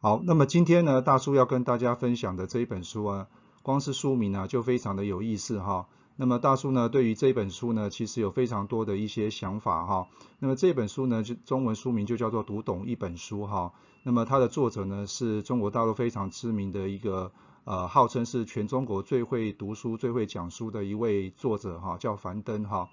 好，那么今天呢，大叔要跟大家分享的这一本书啊，光是书名啊就非常的有意思哈。那么大叔呢，对于这本书呢，其实有非常多的一些想法哈。那么这本书呢，就中文书名就叫做《读懂一本书》哈。那么它的作者呢，是中国大陆非常知名的一个呃，号称是全中国最会读书、最会讲书的一位作者哈，叫樊登哈。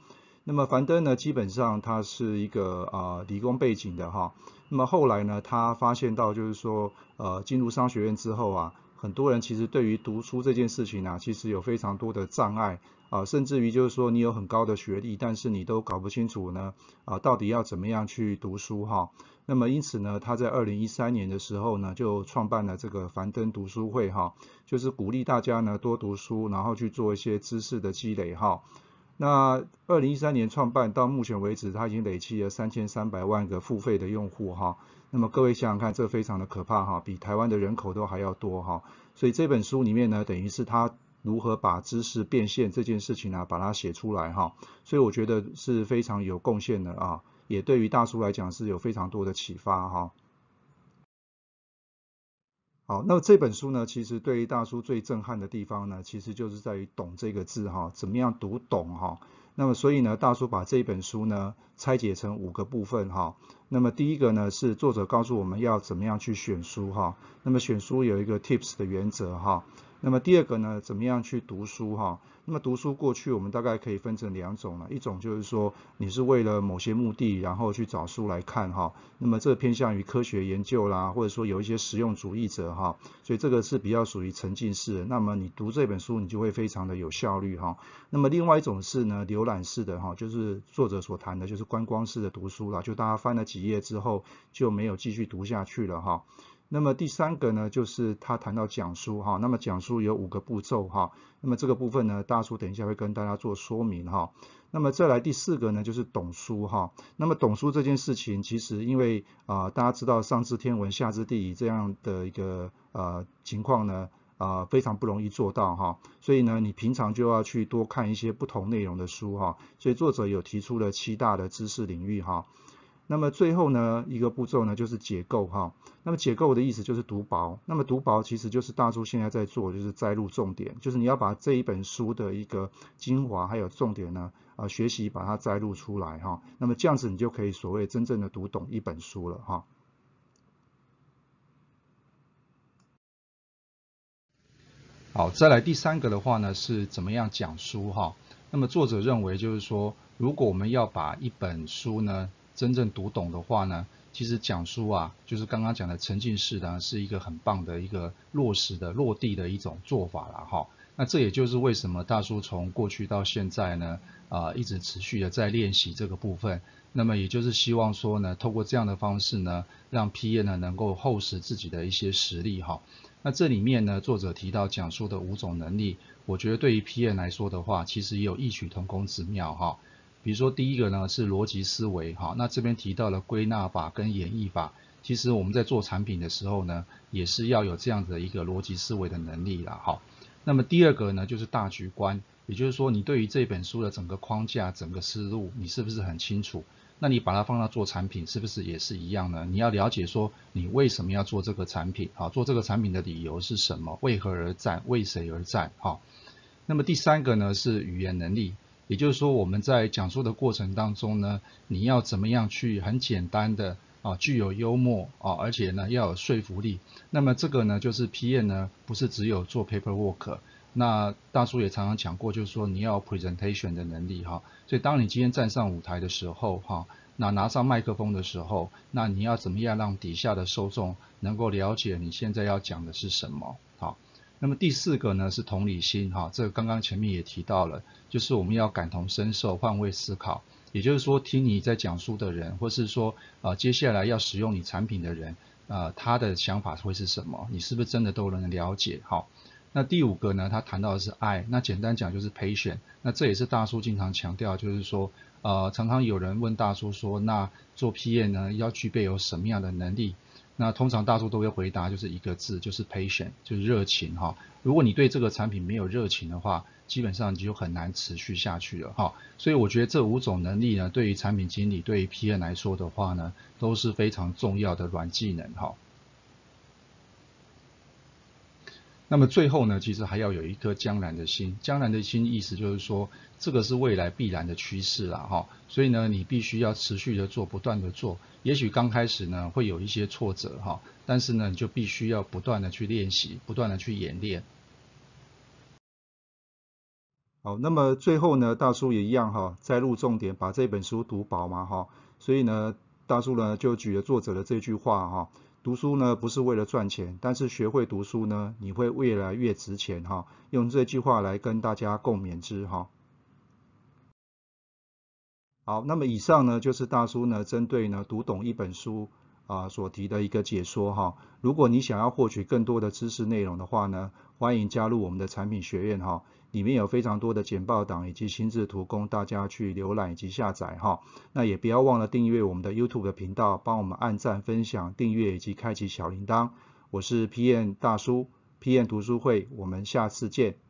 那么樊登呢，基本上他是一个啊理工背景的哈。那么后来呢，他发现到就是说，呃，进入商学院之后啊，很多人其实对于读书这件事情呢，其实有非常多的障碍啊，甚至于就是说你有很高的学历，但是你都搞不清楚呢，啊，到底要怎么样去读书哈。那么因此呢，他在二零一三年的时候呢，就创办了这个樊登读书会哈，就是鼓励大家呢多读书，然后去做一些知识的积累哈。那二零一三年创办到目前为止，它已经累积了三千三百万个付费的用户哈。那么各位想想看，这非常的可怕哈，比台湾的人口都还要多哈。所以这本书里面呢，等于是他如何把知识变现这件事情呢，把它写出来哈。所以我觉得是非常有贡献的啊，也对于大叔来讲是有非常多的启发哈。好，那么这本书呢，其实对于大叔最震撼的地方呢，其实就是在于“懂”这个字哈，怎么样读懂哈。那么所以呢，大叔把这本书呢拆解成五个部分哈。那么第一个呢是作者告诉我们要怎么样去选书哈。那么选书有一个 tips 的原则哈。那么第二个呢，怎么样去读书哈？那么读书过去我们大概可以分成两种了，一种就是说你是为了某些目的，然后去找书来看哈。那么这偏向于科学研究啦，或者说有一些实用主义者哈，所以这个是比较属于沉浸式的。那么你读这本书，你就会非常的有效率哈。那么另外一种是呢，浏览式的哈，就是作者所谈的就是观光式的读书啦，就大家翻了几几页之后就没有继续读下去了哈。那么第三个呢，就是他谈到讲书哈，那么讲书有五个步骤哈，那么这个部分呢，大叔等一下会跟大家做说明哈。那么再来第四个呢，就是懂书哈。那么懂书这件事情，其实因为啊，大家知道上知天文下知地理这样的一个呃情况呢，啊非常不容易做到哈。所以呢，你平常就要去多看一些不同内容的书哈。所以作者有提出了七大的知识领域哈。那么最后呢，一个步骤呢就是解构哈。那么解构的意思就是读薄。那么读薄其实就是大叔现在在做，就是摘录重点，就是你要把这一本书的一个精华还有重点呢，啊学习把它摘录出来哈。那么这样子你就可以所谓真正的读懂一本书了哈。好，再来第三个的话呢，是怎么样讲书哈？那么作者认为就是说，如果我们要把一本书呢，真正读懂的话呢，其实讲书啊，就是刚刚讲的沉浸式呢，是一个很棒的一个落实的落地的一种做法了哈。那这也就是为什么大叔从过去到现在呢，啊，一直持续的在练习这个部分。那么也就是希望说呢，透过这样的方式呢，让 P N 呢能够厚实自己的一些实力哈。那这里面呢，作者提到讲述的五种能力，我觉得对于 P N 来说的话，其实也有异曲同工之妙哈。比如说第一个呢是逻辑思维，哈，那这边提到了归纳法跟演绎法，其实我们在做产品的时候呢，也是要有这样的一个逻辑思维的能力啦，哈。那么第二个呢就是大局观，也就是说你对于这本书的整个框架、整个思路，你是不是很清楚？那你把它放到做产品，是不是也是一样呢？你要了解说你为什么要做这个产品，好，做这个产品的理由是什么？为何而战？为谁而战？哈。那么第三个呢是语言能力。也就是说，我们在讲述的过程当中呢，你要怎么样去很简单的啊，具有幽默啊，而且呢要有说服力。那么这个呢，就是 PM 呢，不是只有做 paperwork。那大叔也常常讲过，就是说你要 presentation 的能力哈。所以当你今天站上舞台的时候哈，那拿上麦克风的时候，那你要怎么样让底下的受众能够了解你现在要讲的是什么？好。那么第四个呢是同理心哈，这个刚刚前面也提到了，就是我们要感同身受、换位思考，也就是说听你在讲述的人，或是说啊接下来要使用你产品的人，呃他的想法会是什么，你是不是真的都能了解？好，那第五个呢，他谈到的是爱，那简单讲就是 patient，那这也是大叔经常强调，就是说，呃，常常有人问大叔说，那做 PM 呢要具备有什么样的能力？那通常大众都会回答就是一个字，就是 patient，就是热情哈。如果你对这个产品没有热情的话，基本上你就很难持续下去了哈。所以我觉得这五种能力呢，对于产品经理、对于 PM 来说的话呢，都是非常重要的软技能哈。那么最后呢，其实还要有一颗江南的心。江南的心意思就是说，这个是未来必然的趋势了哈。所以呢，你必须要持续的做，不断的做。也许刚开始呢会有一些挫折哈，但是呢你就必须要不断的去练习，不断的去演练。好，那么最后呢，大叔也一样哈，再录重点，把这本书读饱嘛哈。所以呢，大叔呢就举了作者的这句话哈。读书呢不是为了赚钱，但是学会读书呢，你会越来越值钱哈。用这句话来跟大家共勉之哈。好，那么以上呢就是大叔呢针对呢读懂一本书啊所提的一个解说哈。如果你想要获取更多的知识内容的话呢，欢迎加入我们的产品学院哈。里面有非常多的简报档以及心智图供大家去浏览以及下载哈。那也不要忘了订阅我们的 YouTube 的频道，帮我们按赞、分享、订阅以及开启小铃铛。我是 PM 大叔，PM 读书会，我们下次见。